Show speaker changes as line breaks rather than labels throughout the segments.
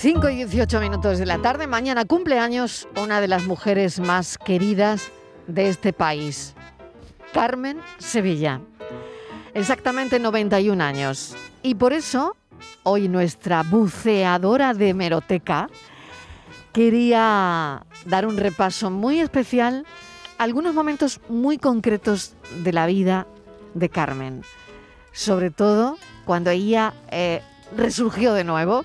Cinco y 18 minutos de la tarde. Mañana cumpleaños una de las mujeres más queridas de este país, Carmen Sevilla. Exactamente 91 años. Y por eso, hoy nuestra buceadora de hemeroteca quería dar un repaso muy especial algunos momentos muy concretos de la vida de Carmen. Sobre todo cuando ella eh, resurgió de nuevo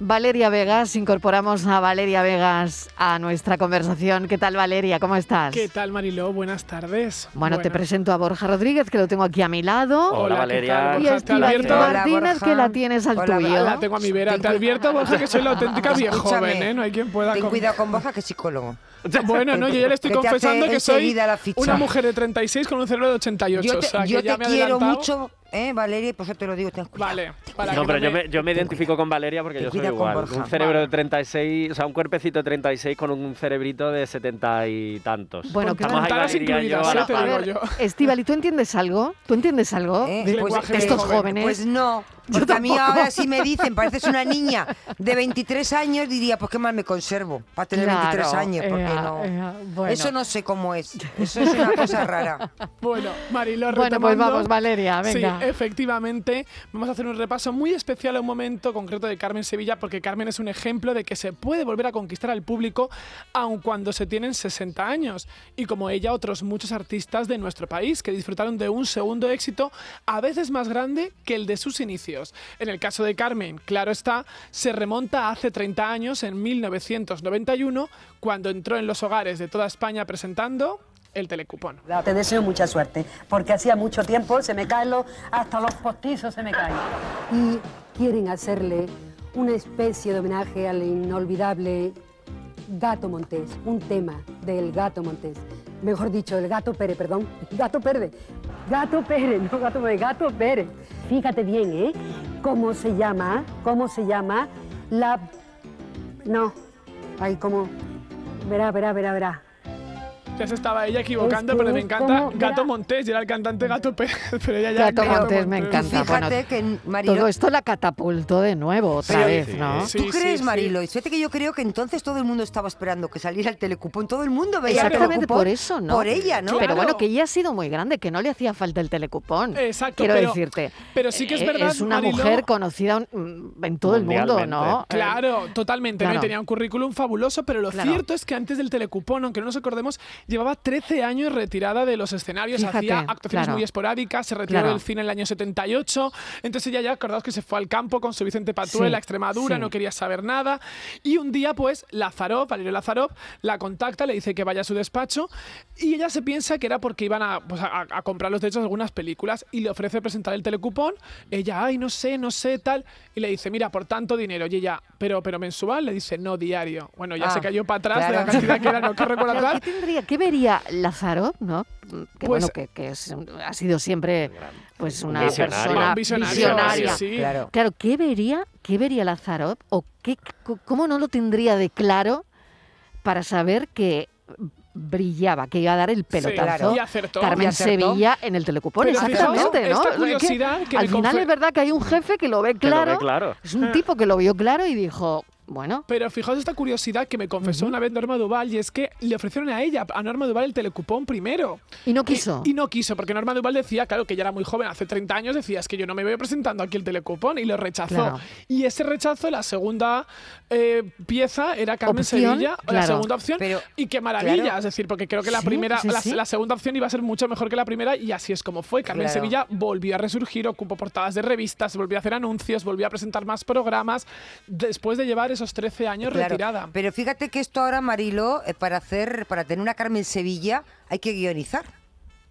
Valeria Vegas, incorporamos a Valeria Vegas a nuestra conversación. ¿Qué tal Valeria? ¿Cómo estás?
¿Qué tal Mariló? Buenas tardes.
Bueno, te presento a Borja Rodríguez, que lo tengo aquí a mi lado.
Hola, Valeria.
Y a Martínez, que la tienes al tuyo.
La tengo a mi vera. Te advierto, Borja, que soy la auténtica vieja joven, ¿eh? No hay quien pueda...
Ten cuidado con Borja, que es psicólogo.
Bueno, no, yo ya le estoy confesando que soy una mujer de 36 con un cerebro de 88.
Yo te,
o sea,
yo
que ya
te
me
quiero
adelantado.
mucho, ¿eh, Valeria? Y por eso te lo digo, ten cuidado.
Vale, para
No,
que
pero
no
yo me, yo me identifico con Valeria porque yo soy
con
igual.
Borja.
Un cerebro
Vale.
de 36, o sea, un cuerpecito de 36 con un cerebrito de 70 y tantos.
Bueno, que
Estamos ahí, Valeria y yo,
incluidas,
a la
ya te
par.
digo
A ver,
yo.
Estivali, ¿tú entiendes algo? ¿Tú entiendes algo
Eh,
de,
pues,
de estos
joven.
jóvenes?
Pues no,
Yo
porque a mí
tampoco.
ahora sí me dicen, pareces una niña de 23 años, diría, pues qué mal me conservo para tener
Claro,
23 años, porque
ea,
no.
ea, bueno.
Eso no sé cómo es, eso es una cosa rara.
Bueno, Mariló,
Bueno, pues
retomando-
vamos, Valeria, venga.
Efectivamente. Vamos a hacer un repaso muy especial a un momento concreto de Carmen Sevilla, porque Carmen es un ejemplo de que se puede volver a conquistar al público aun cuando se tienen 60 años. Y como ella, otros muchos artistas de nuestro país que disfrutaron de un segundo éxito, a veces más grande que el de sus inicios. En el caso de Carmen, claro está, se remonta a hace 30 años, en 1991, cuando entró en los hogares de toda España presentando el telecupón.
Te deseo mucha suerte, porque hacía mucho tiempo se me caen los, hasta los postizos se me caen. Y quieren hacerle una especie de homenaje al inolvidable Gato Montés, un tema del Gato Montés. Mejor dicho, el Gato Pérez, perdón. Gato Pérez. Gato Pérez, no Gato Pérez, Gato Pérez. Fíjate bien, ¿eh? ¿Cómo se llama? ¿Cómo se llama la... No. Ay, ¿cómo? Verá, verá, verá, verá.
Ya se estaba ella equivocando,
Es que
pero me encanta
como-
Gato. Montés y era el cantante Gato Pérez, pero ella ya
Gato Montés me encanta.
Fíjate
bueno,
que Marilo,
Todo esto la catapultó de nuevo otra vez,
Sí.
¿no?
Sí,
¿Tú crees,
sí.
Marilo? Y fíjate que yo creo que entonces todo el mundo estaba esperando que saliera el telecupón. Todo el mundo veía el
Exactamente
telecupón
por eso, ¿no?
Por ella, ¿no?
Pero bueno, que ella ha sido muy grande, que no le hacía falta el telecupón.
Exacto,
Quiero
pero-
decirte.
pero sí que es
Eh,
verdad,
Es una mujer conocida mm, en todo el mundo. ¿no?
Claro, totalmente. ¿no? Y tenía un currículum fabuloso, pero lo
Claro.
cierto es que antes del telecupón, aunque no nos acordemos, llevaba 13 años retirada de los escenarios,
Fíjate,
hacía actuaciones
claro.
muy esporádicas, se retiró
Claro.
del cine en el año 78. Entonces ella ya, acordaos que se fue al campo con su Vicente Patuel
Sí,
a Extremadura,
sí.
no quería saber nada. Y un día, pues, Lazarov, Valerio Lazarov, la contacta, le dice que vaya a su despacho y ella se piensa que era porque iban a, pues, a- a comprar los derechos de algunas películas y le ofrece presentar el telecupón. Ella, ay, no sé, no sé, tal. Y le dice, mira, por tanto dinero. Y ella, pero, pero mensual, le dice, no, diario. Bueno, ya
Ah,
se cayó para atrás de la
claro.
cantidad que era, no que recuerdo
Claro,
atrás.
¿Qué tendría, qué vería Lázaro, no? Que
Pues-
bueno, que, que es- ha sido siempre pues una
Visionario.
persona
Visionario,
visionaria.
sí, sí.
Claro.
Claro, ¿qué vería, qué vería Lázaro o qué, cómo no lo tendría de claro para saber que brillaba, que iba a dar el pelotazo.
Y acertó.
Carmen
Y acertó.
Sevilla en el telecupón?
Pero
Exactamente,
fijaos,
¿no?
esta
Es que
curiosidad que
al final es verdad que hay un jefe que lo ve
Que lo ve
claro,
claro.
es un tipo que lo vio claro y dijo, bueno,
Pero fijaos esta curiosidad que me confesó una vez Norma Duval y es que le ofrecieron a ella, a Norma Duval, el telecupón primero.
y no quiso.
Y, y no quiso, porque Norma Duval decía, claro, que ella era muy joven, hace 30 años, decía, es que yo no me veo presentando aquí el telecupón, y lo rechazó.
Claro.
Y ese rechazo, la segunda eh, pieza era Carmen
Opción,
Sevilla, la
claro.
segunda opción.
Pero,
y qué maravilla,
claro.
es decir, porque creo que la
Sí,
primera,
sí,
la,
sí.
la segunda opción iba a ser mucho mejor que la primera, y así es como fue. Carmen
Claro.
Sevilla volvió a resurgir, ocupó portadas de revistas, volvió a hacer anuncios, volvió a presentar más programas, después de llevar esos 13 años
Claro.
retirada.
Pero fíjate que esto ahora, Marilo, eh, para hacer, para tener una Carmen Sevilla, hay que guionizar.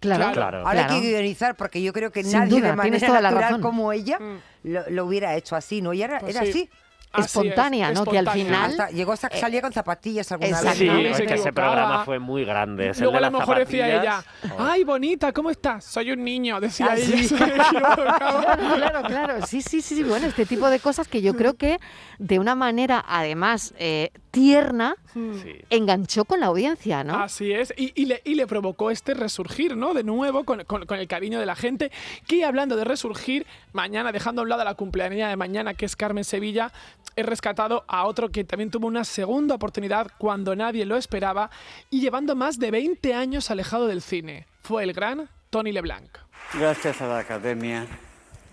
Claro,
Claro.
Ahora
claro.
hay que guionizar porque yo creo que
Sin
nadie
duda,
de manera
toda la
natural
razón.
como ella
Mm.
lo, lo hubiera hecho así, ¿no? Y era,
Pues
era
sí.
así.
Es,
espontánea, ¿no? Que al final-
Hasta llegó hasta que salía con zapatillas alguna vez.
Sí, es que ese programa fue muy grande.
Luego
de
a lo mejor decía ella, ay, bonita, ¿cómo estás? Soy un niño, decía
Ah,
ella.
Claro, claro, claro. Sí, sí, sí, sí. Bueno, este tipo de cosas que yo creo que de una manera, además, eh, tierna,
Sí.
enganchó con la audiencia, ¿no?
Así es, y, y le, y le provocó este resurgir, ¿no? De nuevo, con, con- con el cariño de la gente. Que hablando de resurgir, mañana, dejando a un lado a la cumpleañera de mañana, que es Carmen Sevilla, he rescatado a otro que también tuvo una segunda oportunidad cuando nadie lo esperaba y llevando más de 20 años alejado del cine. Fue el gran Tony LeBlanc.
Gracias a la academia,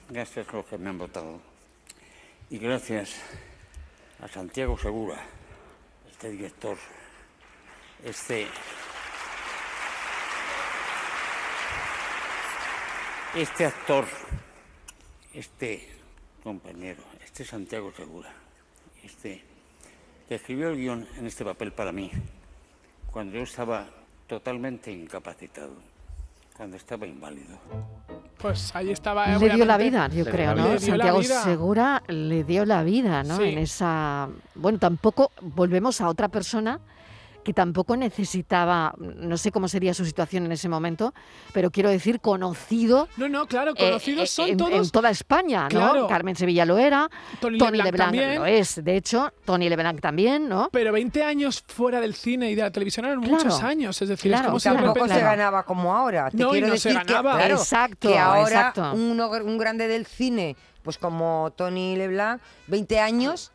gracias a los que me han votado y gracias a Santiago Segura, este director, este, este actor, este compañero, este Santiago Segura, este que escribió el guion en este papel para mí cuando yo estaba totalmente incapacitado, cuando estaba inválido.
Pues ahí estaba.
Le dio la vida, yo
Le
creo, ¿no?
vida. Le dio la
Santiago
vida.
Segura le dio la vida, ¿no?
Sí.
En esa. Bueno, tampoco volvemos a otra persona que tampoco necesitaba, no sé cómo sería su situación en ese momento, pero quiero decir conocido.
No, no, claro,
eh,
conocidos
eh,
son
en,
todos.
en toda España, ¿no?
Claro.
Carmen Sevilla lo era,
Tony
Tony
LeBlanc
LeBlanc
también.
lo es, de hecho, Tony LeBlanc también, ¿no?
Pero 20 años fuera del cine y de la televisión eran
Claro.
muchos años. Es decir,
Claro,
es como si de
tampoco
repente-
se ganaba como ahora. Te
No, y
quiero
no se
decir que,
ganaba.
claro,
Exacto,
que ahora
exacto.
gr- un grande del cine, pues como Tony LeBlanc, 20 años,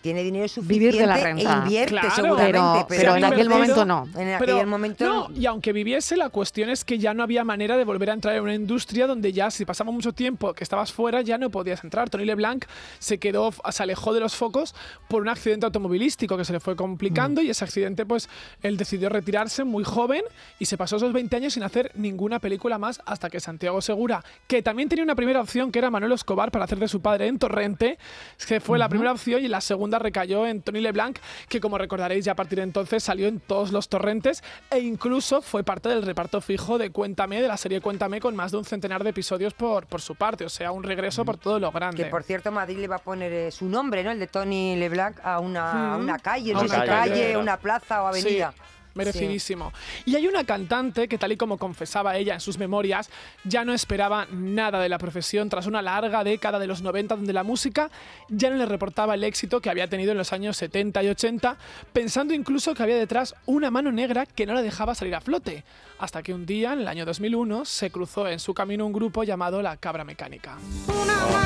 tiene dinero suficiente
Vivir de la renta.
e invierte
Claro.
seguramente.
Pero,
pero
pero en aquel momento no.
En aquel
Pero,
momento
no, y aunque viviese, la cuestión es que ya no había manera de volver a entrar en una industria donde ya, si pasaba mucho tiempo que estabas fuera, ya no podías entrar. Tony LeBlanc se quedó, se alejó de los focos por un accidente automovilístico que se le fue complicando y ese accidente, pues, él decidió retirarse muy joven y se pasó esos 20 años sin hacer ninguna película más hasta que Santiago Segura, que también tenía una primera opción que era Manuel Escobar para hacer de su padre en Torrente, que fue la primera opción y la segunda recayó en Tony LeBlanc, que como recordaréis ya a partir de entonces salió en todos los torrentes e incluso fue parte del reparto fijo de Cuéntame, de la serie Cuéntame, con más de un centenar de episodios por, por su parte, o sea, un regreso por todo lo grande.
Que por cierto Madrid le va a poner eh, su nombre, ¿no? El de Tony LeBlanc a una, a una calle,
A una
calle,
una plaza o avenida.
Sí, merecidísimo. Y hay una cantante que, tal y como confesaba ella en sus memorias, ya no esperaba nada de la profesión tras una larga década de los 90 donde la música ya no le reportaba el éxito que había tenido en los años 70 y 80, pensando incluso que había detrás una mano negra que no la dejaba salir a flote. Hasta que un día, en el año 2001, se cruzó en su camino un grupo llamado La Cabra Mecánica.
Una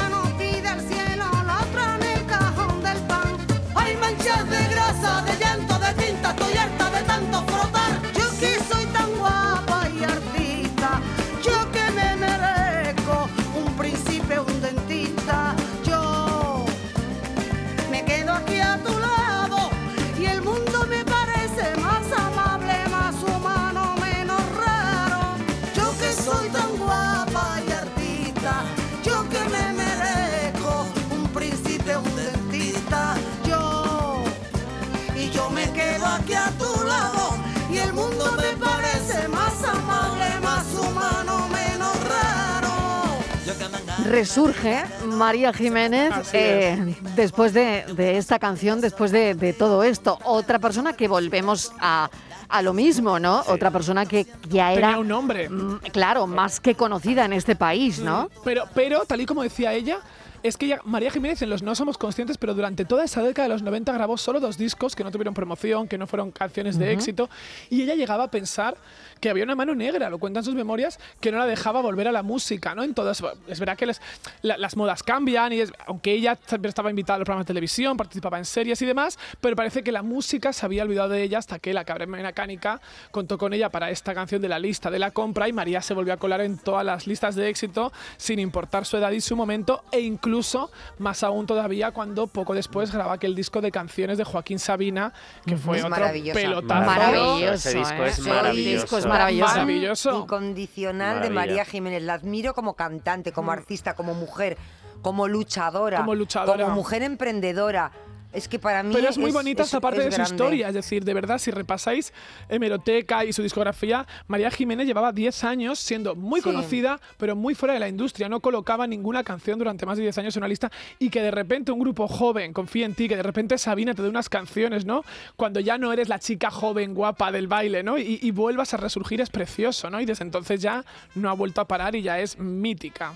Resurge María Jiménez eh, después de, de esta canción, después de, de todo esto. Otra persona que volvemos a, a lo mismo, ¿no? Otra persona que ya era,
Tenía un nombre.
mm, claro, más que conocida en este país, ¿no?
Pero, pero, tal y como decía ella, es que ella- María Jiménez en los No Somos Conscientes, pero durante toda esa década de los 90 grabó solo dos discos que no tuvieron promoción, que no fueron canciones de éxito, y ella llegaba a pensar que había una mano negra, lo cuentan sus memorias, que no la dejaba volver a la música, ¿no? En todas, es verdad que les- la- las modas cambian, y es- aunque ella siempre estaba invitada a los programas de televisión, participaba en series y demás, pero parece que la música se había olvidado de ella hasta que la cabra mecánica contó con ella para esta canción de la lista de la compra y María se volvió a colar en todas las listas de éxito sin importar su edad y su momento e incluso más aún todavía cuando poco después graba aquel disco de canciones de Joaquín Sabina que fue
Es
otro pelotazo.
Maravilloso,
Ese disco
¿eh?
es
Ese
maravilloso.
disco es maravilloso.
Maravilloso.
Incondicional de. María Jiménez. La admiro como cantante, como artista, como mujer, como luchadora.
Como luchadora.
Como mujer emprendedora. Es que para mí.
Pero es muy bonita
es-
esta parte
es
de su
grande.
historia, es decir, de verdad, si repasáis hemeroteca y su discografía, María Jiménez llevaba 10 años siendo muy
Sí.
conocida, pero muy fuera de la industria, no colocaba ninguna canción durante más de 10 años en una lista y que de repente un grupo joven confía en ti, que de repente Sabina te dé unas canciones, ¿no? Cuando ya no eres la chica joven guapa del baile, ¿no? Y, y vuelvas a resurgir es precioso, ¿no? Y desde entonces ya no ha vuelto a parar y ya es mítica.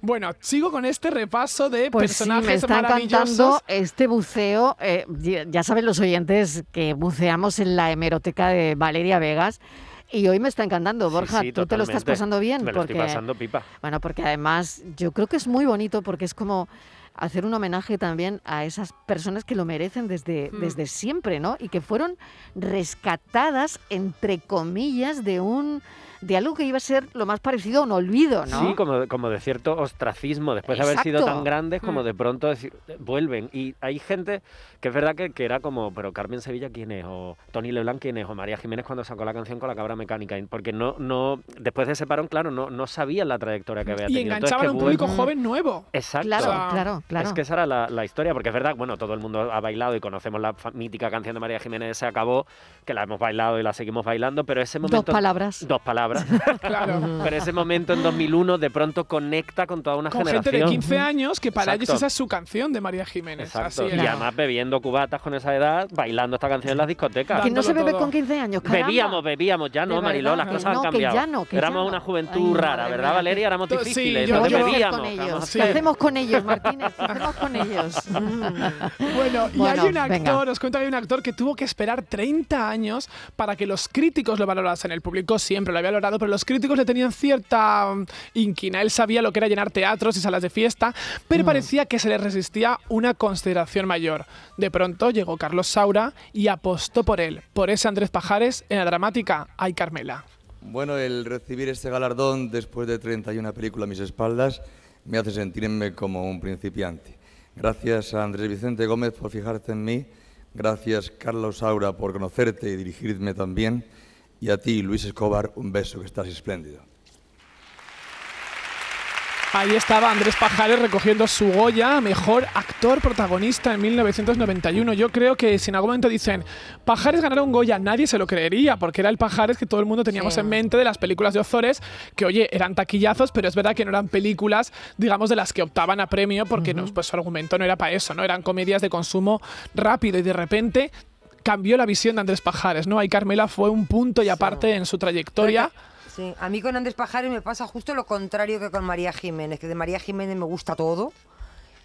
Bueno, sigo con este repaso de
Pues sí,
personajes
me está
maravillosos.
encantando este buceo. eh, ya saben los oyentes que buceamos en la hemeroteca de Valeria Vegas. Y hoy me está encantando,
Sí,
Borja.
sí,
¿Tú te lo estás pasando bien?
Me lo estoy pasando pipa.
Bueno, porque además yo creo que es muy bonito porque es como hacer un homenaje también a esas personas que lo merecen desde,
Mm.
desde siempre, ¿no? Y que fueron rescatadas, entre comillas, de un de algo que iba a ser lo más parecido a un olvido, ¿no?
Sí, como, como de cierto ostracismo, después de haber sido tan grandes, como
Mm.
de pronto decir- vuelven. Y hay gente que es verdad que, que era como, pero Carmen Sevilla, ¿quién es? O Tony Leblanc, ¿quién es? O María Jiménez cuando sacó la canción con la cabra mecánica. y- Porque no, no después de ese parón, claro, no, no sabían la trayectoria que había
Y
tenido. Entonces,
enganchaban a
que
un público joven nuevo.
Exacto.
Claro, claro, claro.
Es que esa era la, la historia, porque es verdad, bueno, todo el mundo ha bailado y conocemos la mítica canción de María Jiménez, se acabó, que la hemos bailado y la seguimos bailando, pero ese
Dos
momento...
palabras.
Dos palabras.
Claro.
pero ese momento en 2001 de pronto conecta con toda una
Con
generación.
gente de 15 años que para ellos esa es su canción de María Jiménez.
Exacto.
Así
Y
era.
además bebiendo cubatas con esa edad, bailando esta canción en las discotecas.
Que no se bebe
todo.
con 15 años, caramba.
Bebíamos, bebíamos, ya no, Mariló, las cosas
no,
han
que
cambiado.
ya no, que ya
Éramos
no.
una juventud
Ay,
rara, ¿verdad,
mía.
Valeria? Éramos
sí,
difíciles,
yo-
entonces
yo-
¿Qué
bebíamos.
hacemos con ellos, Martínez? ¿Qué hacemos con ellos?
Bueno, y
Bueno,
hay un
venga.
actor, os cuento que hay un actor que tuvo que esperar 30 años para que los críticos lo valorasen. El público siempre lo había valorado, pero los críticos le tenían cierta mm, inquina. Él sabía lo que era llenar teatros y salas de fiesta, pero
Mm.
parecía que se le resistía una consideración mayor. De pronto llegó Carlos Saura y apostó por él, por ese Andrés Pajares en la dramática Ay Carmela.
Bueno, el recibir este galardón después de 31 películas a mis espaldas me hace sentirme como un principiante. Gracias a Andrés Vicente Gómez por fijarte en mí, gracias Carlos Saura por conocerte y dirigirme también, y a ti, Luis Escobar, un beso que estás espléndido.
Ahí estaba Andrés Pajares recogiendo su Goya, mejor actor protagonista en 1991. Yo creo que si en algún momento dicen Pajares ganaron Goya, nadie se lo creería, porque era el Pajares que todo el mundo teníamos
Sí.
en mente de las películas de Ozores, que oye, eran taquillazos, pero es verdad que no eran películas, digamos, de las que optaban a premio, porque no, pues, su argumento no era para eso, ¿no? Eran comedias de consumo rápido y de repente cambió la visión de Andrés Pajares, ¿no? Ahí Carmela fue un punto y aparte en su trayectoria.
Sí, a mí con Andrés Pajares me pasa justo lo contrario que con María Jiménez, que de María Jiménez me gusta todo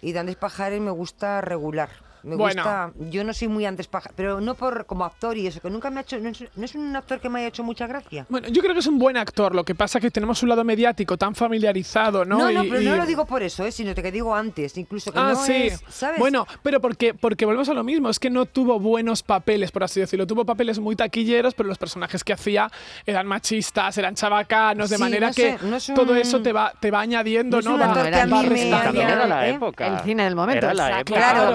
y de Andrés Pajares me gusta regular. Me
Bueno.
gusta, yo no soy muy Andrés Pajares, pero no por como actor y eso, que nunca me ha hecho, no es, no es un actor que me haya hecho mucha gracia.
Bueno, yo creo que es un buen actor, lo que pasa es que tenemos un lado mediático tan familiarizado, ¿no?
No, no,
Y-
pero
y-
no lo digo por eso, ¿eh? sino que digo antes, incluso que
Ah,
no
sí.
es, ¿sabes?
Bueno, pero porque, porque volvemos a lo mismo, es que no tuvo buenos papeles, por así decirlo. Tuvo papeles muy taquilleros, pero los personajes que hacía eran machistas, eran chabacanos, de
Sí,
manera
no
que
sé, no es
todo eso te va, te va añadiendo,
no es
¿no?
un
Va-
era la
¿eh?
época.
El cine del momento,
Era la
exacto.
época.
Claro,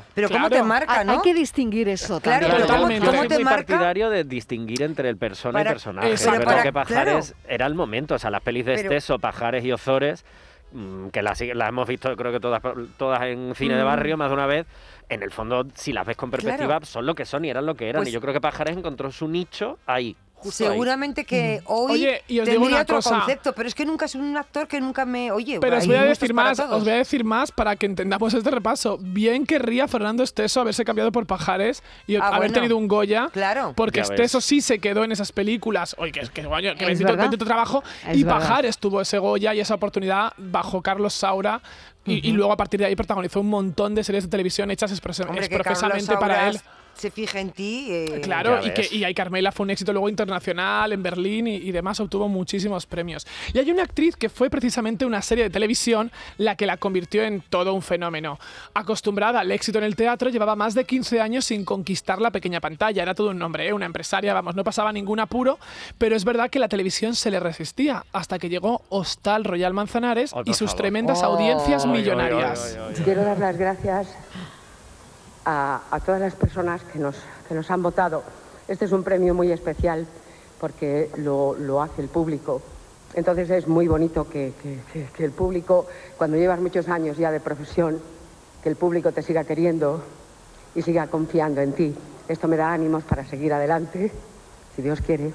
o sea,
claro. Pero ¿cómo
claro.
te marca,
Hay,
no?
hay que distinguir eso
Claro,
también.
pero ¿cómo-
Totalmente.
Yo
cómo
soy
te
muy
marca?
partidario de distinguir entre el persona
Para-
y personaje.
Exacto.
Yo
Pero
creo que Pajares era el momento. O sea, las pelis de
Pero-
Esteso, Pajares y Ozores, mm, que las, las hemos visto creo que todas, todas en cine de
Mm.
barrio más de una vez, en el fondo, si las ves con perspectiva,
Claro.
son lo que son y eran lo que eran.
Pues-
y yo creo que Pajares encontró su nicho ahí. Justo ahí.
Seguramente que hoy
Oye, y os digo
tendría
una
otro
cosa.
concepto, pero es que nunca es un actor que nunca me... Oye,
Pero os voy a decir más, os voy a decir más para que entendamos este repaso. Bien querría Fernando Esteso haberse cambiado por Pajares y
Ah,
haber
bueno.
tenido un Goya.
Claro.
Porque
Ya ves.
Esteso sí se quedó en esas películas. Oye, que, que, que
Es
bendito, bendito trabajo.
Es
y
verdad.
Pajares tuvo ese Goya y esa oportunidad bajo Carlos Saura. Y, y luego a partir de ahí protagonizó un montón de series de televisión hechas expres-
Hombre,
expresamente para él.
se fija en ti. eh,
Claro, y que y Ay Carmela fue un éxito luego internacional en Berlín y, y demás, obtuvo muchísimos premios. Y hay una actriz que fue precisamente una serie de televisión la que la convirtió en todo un fenómeno. Acostumbrada al éxito en el teatro, llevaba más de 15 años sin conquistar la pequeña pantalla. Era todo un nombre, ¿eh? una empresaria, vamos, no pasaba ningún apuro, pero es verdad que la televisión se le resistía hasta que llegó Hostal Royal Manzanares y sus
favor.
tremendas
Oh.
audiencias millonarias.
Quiero dar las gracias a, a todas las personas que nos, que nos han votado. Este es un premio muy especial porque lo, lo hace el público. Entonces es muy bonito que, que- que- que el público, cuando llevas muchos años ya de profesión, que el público te siga queriendo y siga confiando en ti. Esto me da ánimos para seguir adelante, si Dios quiere.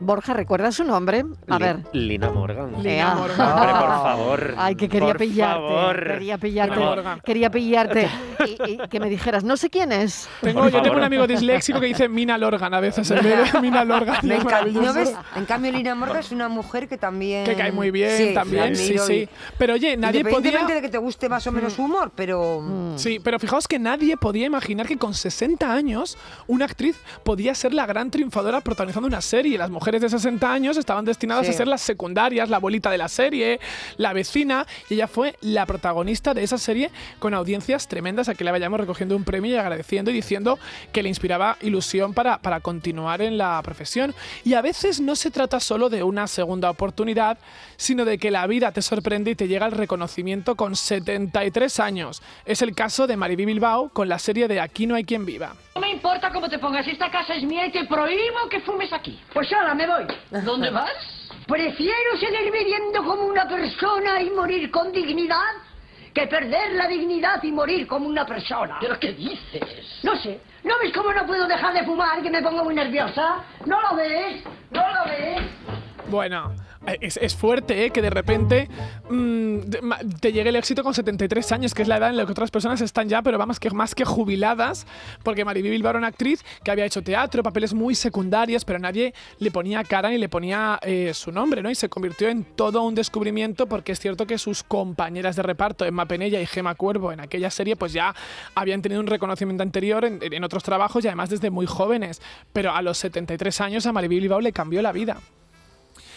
Borja, ¿recuerdas su nombre? A
Li-
ver.
Lina Morgan.
Lina. Morgan.
Hombre, por favor.
Ay, que quería
por
pillarte.
favor.
Quería pillarte. Quería pillarte. Y, y que me dijeras, no sé quién es.
Tengo, yo tengo un amigo disléxico que dice Mina Lorgan a veces en vez de Mina Lorgan.
Me. ¿No ves? En cambio, Lina Morgan es una mujer que también...
Que cae muy bien
Sí,
también, sí, sí.
y-
Pero oye, nadie podía...
Independientemente de que te guste más o menos su humor, pero...
Mm.
Sí, pero fijaos que nadie podía imaginar que con 60 años una actriz podía ser la gran triunfadora protagonizando una serie. Las mujeres de 60 años estaban destinadas
Sí.
a ser las secundarias, la abuelita de la serie, la vecina, y ella fue la protagonista de esa serie con audiencias tremendas a que le vayamos recogiendo un premio y agradeciendo y diciendo que le inspiraba ilusión para, para continuar en la profesión. Y a veces no se trata solo de una segunda oportunidad, sino de que la vida te sorprende y te llega el reconocimiento con 73 años. Es el caso de Mariby Bilbao con la serie de Aquí no hay quien viva.
No me importa cómo te pongas, esta casa es mía y te prohíbo que fumes aquí. Pues ahora me voy. ¿Dónde vas? Prefiero seguir viviendo como una persona y morir con dignidad que perder la dignidad y morir como una persona. ¿Pero qué dices? No sé. ¿No ves cómo no puedo dejar de fumar, que me pongo muy nerviosa? ¿No lo ves? ¿No lo ves?
Bueno, es, es fuerte, ¿eh? Que de repente mm, te llegue el éxito con 73 años, que es la edad en la que otras personas están ya, pero vamos, que más que jubiladas, porque Mariby Bilbao era una actriz que había hecho teatro, papeles muy secundarios, pero nadie le ponía cara ni le ponía eh, su nombre, ¿no? Y se convirtió en todo un descubrimiento, porque es cierto que sus compañeras de reparto, Emma Penella y Gema Cuervo, en aquella serie, pues ya habían tenido un reconocimiento anterior en, en otros trabajos y además desde muy jóvenes. Pero a los 73 años a Mariby Bilbao le cambió la vida.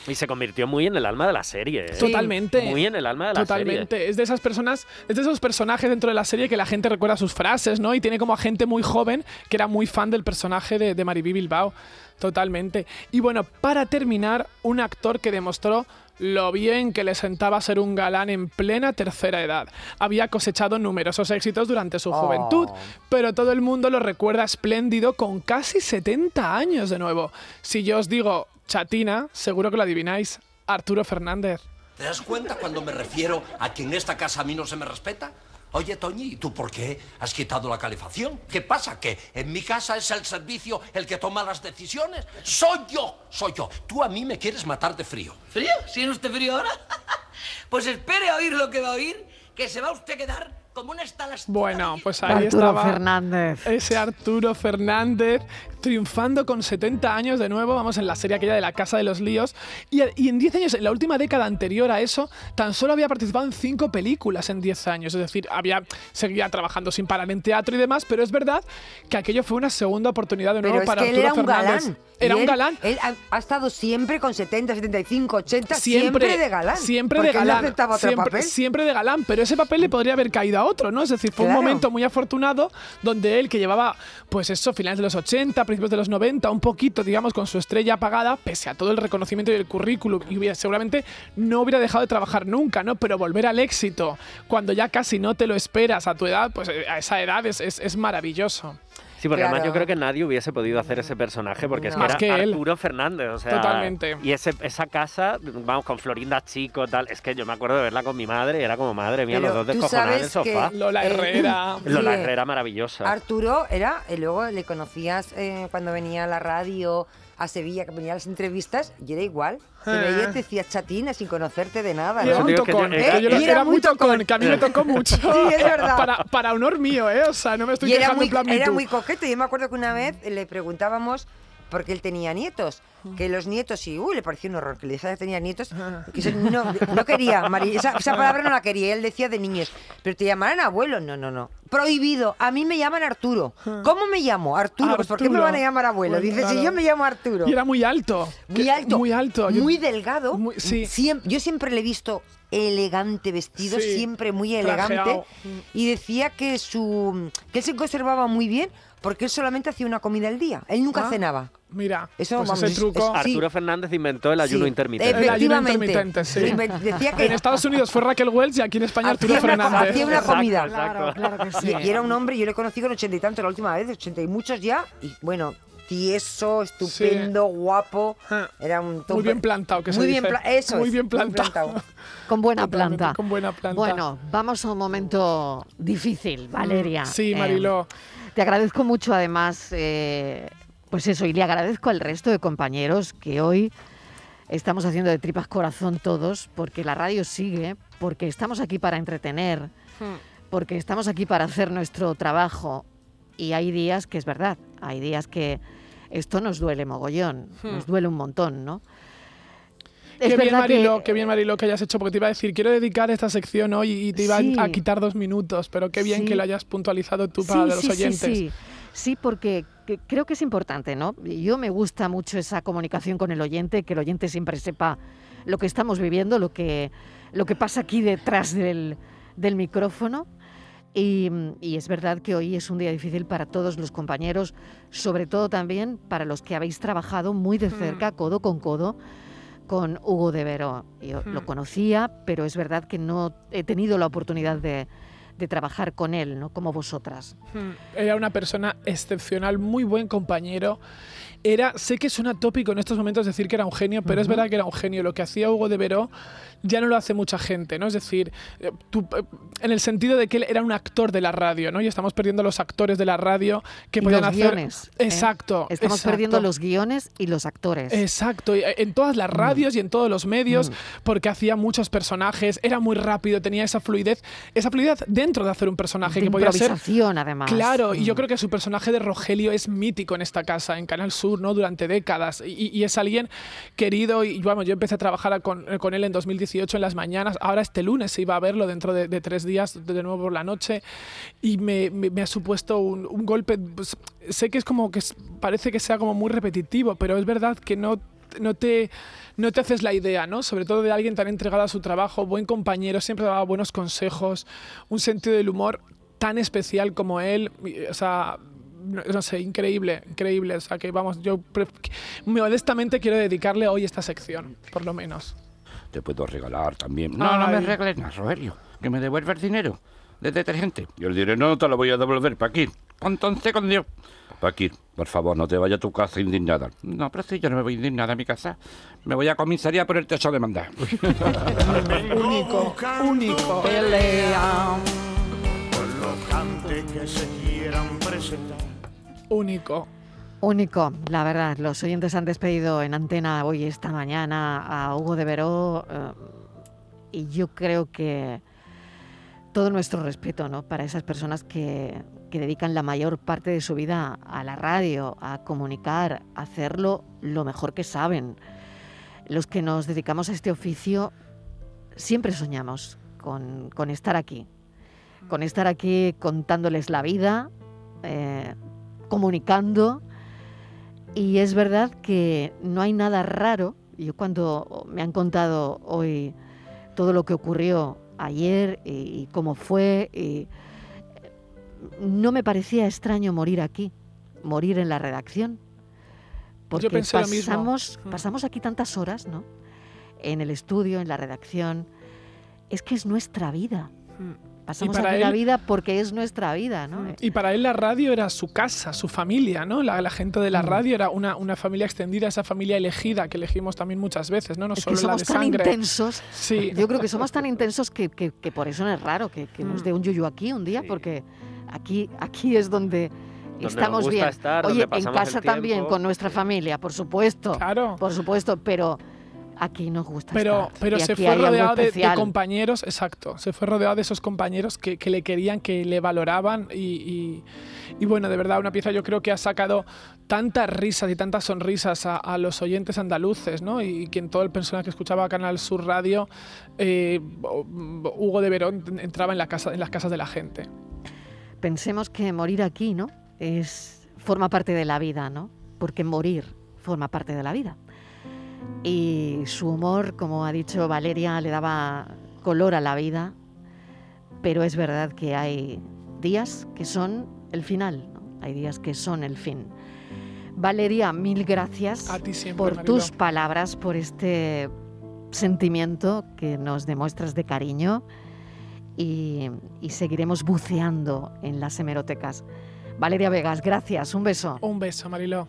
Y se convirtió muy en el alma de la serie. ¿eh?
Totalmente.
Muy en el alma de la
Totalmente.
serie.
Es de esas personas, es de esos personajes dentro de la serie que la gente recuerda sus frases, ¿no? Y tiene como a gente muy joven que era muy fan del personaje de, de Mariby Bilbao. Totalmente. Y bueno, para terminar, un actor que demostró lo bien que le sentaba ser un galán en plena tercera edad. Había cosechado numerosos éxitos durante su juventud, pero todo el mundo lo recuerda espléndido con casi 70 años de nuevo. Si yo os digo chatina, seguro que lo adivináis. Arturo Fernández.
¿Te das cuenta cuando me refiero a que en esta casa a mí no se me respeta? Oye, Toñi, ¿y tú por qué has quitado la calefacción? ¿Qué pasa? ¿Que en mi casa es el servicio el que toma las decisiones? ¡Soy yo! ¡Soy yo! Tú a mí me quieres matar de frío.
¿Frío? ¿Sigue usted frío ahora? pues espere a oír lo que va a oír, que se va usted a quedar como una.
Bueno, pues ahí
Arturo
estaba
Fernández.
ese Arturo Fernández triunfando con 70 años de nuevo, vamos en la serie aquella de la Casa de los Líos, y, y en 10 años, en la última década anterior a eso, tan solo había participado en 5 películas en 10 años, es decir, había seguía trabajando sin parar en teatro y demás, pero es verdad que aquello fue una segunda oportunidad de nuevo
Pero es
para
que él
Arturo
era un
Fernández.
galán.
Era un
él-
galán.
Él ha, ha estado siempre con 70, 75, 80, siempre, de galán.
Siempre de
él no
galán.
aceptaba otro
siempre,
papel.
siempre de galán, pero ese papel le podría haber caído a otro, ¿no? Es decir, fue
Claro.
un momento muy afortunado donde él, que llevaba, pues eso, finales de los 80, principios de los 90, un poquito, digamos, con su estrella apagada, pese a todo el reconocimiento y el currículum, y hubiera- seguramente no hubiera dejado de trabajar nunca, ¿no? Pero volver al éxito cuando ya casi no te lo esperas a tu edad, pues eh, a esa edad es, es- es maravilloso.
Sí, porque además yo creo que nadie hubiese podido hacer ese personaje porque es que
Más
era
que él.
Arturo Fernández, o sea,
Totalmente.
Y ese, esa casa, vamos, con Florinda Chico, tal, es que yo me acuerdo de verla con mi madre, y era como madre mía,
Pero
los dos descojonados en el sofá.
Lola
Eh,
Herrera.
Lola. Herrera maravillosa.
Arturo era, y luego le conocías eh, cuando venía a la radio a Sevilla, que venía a las entrevistas, y era igual.
Ah.
veía y te decía chatina sin conocerte de nada,
era
¿no?
yo-
tocón,
eh.
Yo
y
era,
era
muy tocón,
tocón.
que a mí me tocó mucho.
Sí, es verdad.
Para, para honor mío, ¿eh? O sea, no me estoy
Y era
quejando
muy,
en plan
era muy coqueto. Yo me acuerdo que una vez le preguntábamos porque él tenía nietos. Que los nietos, y uy, le parecía un horror que le dijera que tenía nietos. Que eso no, no quería, Mari- esa, esa palabra no la quería. Él decía de niños, pero te llamarán abuelo. No, no, no. Prohibido. A mí me llaman Arturo. ¿Cómo me llamo? Arturo. Pues ¿por qué me
Arturo.
van a llamar abuelo?
Bueno,
Dice, si
claro.
yo me llamo Arturo.
Y era muy alto.
Muy alto.
Muy alto. Yo-
Muy delgado.
Muy- sí.
Siem- yo siempre le he visto elegante vestido,
Sí,
siempre muy elegante.
trajeado.
Y decía que su que él se conservaba muy bien porque él solamente hacía una comida al día. Él nunca
Ah,
cenaba.
Mira,
Eso,
pues
vamos,
ese
es-
truco.
es- sí.
Arturo Fernández inventó el ayuno
Sí.
intermitente.
El ayuno intermitente, sí.
Decía que
En Estados Unidos fue Raquel Welch y aquí en España Arturo Fernández.
hacía una comida.
exacto.
Claro, claro que sí.
Y, y era un hombre, yo le conocí con ochenta y tanto la última vez, ochenta y muchos ya. Y bueno, tieso, estupendo, guapo.
Ah,
Era un
Muy
tope-
bien plantado, que se
Muy bien,
dice.
pla- eso
Muy
es,
bien plantado.
Con buena planta.
Con buena planta.
Bueno, vamos a un momento difícil, Valeria.
Sí,
Eh,
Mariló.
te agradezco mucho, además, eh, Pues eso, y le agradezco al resto de compañeros que hoy estamos haciendo de tripas corazón todos, porque la radio sigue, porque estamos aquí para entretener, porque estamos aquí para hacer nuestro trabajo. Y hay días que es verdad, hay días que esto nos duele mogollón, nos
Hmm.
duele un montón, ¿no?
Qué bien,
verdad que-
Marilo, qué bien, Marilo, que hayas hecho, porque te iba a decir, quiero dedicar esta sección hoy y te iba a-
Sí.
a quitar dos minutos, pero qué bien
Sí.
que lo hayas puntualizado tú para
sí,
los
sí,
oyentes.
Sí, sí. Sí, porque que- creo que es importante, ¿no? Yo me gusta mucho esa comunicación con el oyente, que el oyente siempre sepa lo que estamos viviendo, lo que, lo que pasa aquí detrás del, del micrófono. Y, y es verdad que hoy es un día difícil para todos los compañeros, sobre todo también para los que habéis trabajado muy de cerca, codo con codo, con Hugo de Vero. Yo lo
Mm.
conocía, pero es verdad que no he tenido la oportunidad de, de trabajar con él, ¿no? Como vosotras.
Hmm. Era una persona excepcional, muy buen compañero. Era, sé que suena tópico en estos momentos decir que era un genio, pero es verdad que era un genio. Lo que hacía Hugo de Veró ya no lo hace mucha gente, ¿no? Es decir, eh, tú, eh, en el sentido de que él era un actor de la radio, ¿no? Y estamos perdiendo los actores de la radio que podían
los
hacer.
guiones. ¿eh?
Exacto.
Estamos
exacto.
perdiendo los guiones y los actores.
Exacto, en todas las radios y en todos los medios, porque hacía muchos personajes, era muy rápido, tenía esa fluidez, esa fluidez dentro de hacer un personaje
de
que podía ser
además.
Claro, y yo
Mm.
creo que su personaje de Rogelio es mítico en esta casa, en Canal Sur, ¿no? Durante décadas. Y, y es alguien querido. Y vamos, yo empecé a trabajar con, con él en 2018 en las mañanas. Ahora este lunes se iba a verlo dentro de, de tres días, de nuevo por la noche. Y me, me- me ha supuesto un, un golpe. pues, sé que es como que parece que sea como muy repetitivo, pero es verdad que no no te, no te haces la idea, ¿no? Sobre todo de alguien tan entregado a su trabajo, buen compañero, siempre daba buenos consejos, un sentido del humor tan especial como él, o sea, no, sé, increíble, increíble, o sea, que vamos, yo modestamente quiero dedicarle hoy esta sección, por lo menos.
Te puedo regalar también.
Ay.
No, no me regales nada, Rogelio. Que me devuelva el dinero de detergente. Yo le diré, no te lo voy a devolver, Paquín. Entonces, con Dios. Paquín, por favor, no te vayas a tu casa indignada. No, pero si yo no me voy indignada a mi casa. Me voy a comisaría por el techo de mandar.
único, único.
que se quieran presentar.
Único.
Único, la verdad. Los oyentes han despedido en antena hoy, esta mañana, a Hugo de Veró. eh, y yo creo que todo nuestro respeto ¿no? para esas personas que, que dedican la mayor parte de su vida a la radio, a comunicar, a hacerlo lo mejor que saben. Los que nos dedicamos a este oficio siempre soñamos con, con estar aquí, con estar aquí contándoles la vida, eh, comunicando. Y es verdad que no hay nada raro. Yo cuando me han contado hoy todo lo que ocurrió ayer y, y cómo fue, y no me parecía extraño morir aquí, morir en la redacción. Porque
pensé lo mismo.
pasamos,
Mm.
pasamos aquí tantas horas, ¿no? En el estudio, en la redacción. Es que es nuestra vida. Pasamos aquí la vida porque es nuestra vida, ¿no?
Y para él la radio era su casa, su familia, ¿no? La, la gente de la
Mm.
radio era una, una familia extendida, esa familia elegida que elegimos también muchas veces, ¿no? No
Es
solo
que
la
somos
de
tan
sangre.
intensos.
Sí.
Yo creo que somos tan intensos que, que- que por eso no es raro que, que nos
Mm.
dé un yuyu aquí un día, porque aquí, aquí es donde, estamos
gusta
bien.
estar,
Oye,
donde
en casa también, con nuestra familia, por supuesto.
Claro.
Por supuesto, pero aquí nos gusta
Pero,
estar.
pero
y
se fue rodeado de, de compañeros, exacto, se fue rodeado de esos compañeros que, que le querían, que le valoraban y, y- y bueno, de verdad, una pieza yo creo que ha sacado tantas risas y tantas sonrisas a, a los oyentes andaluces, ¿no? Y que en todo el personal que escuchaba Canal Sur Radio, eh, Hugo de Verón entraba en, la casa, en las casas de la gente.
Pensemos que morir aquí, ¿no? Es, forma parte de la vida, ¿no? Porque morir forma parte de la vida. Y su humor, como ha dicho Valeria, le daba color a la vida. Pero es verdad que hay días que son el final, ¿no? hay días que son el fin. Valeria, mil gracias
A ti siempre,
por tus palabras, por este sentimiento que nos demuestras de cariño y, y seguiremos buceando en las hemerotecas. Valeria Vegas, gracias, un beso.
Un beso, Mariló.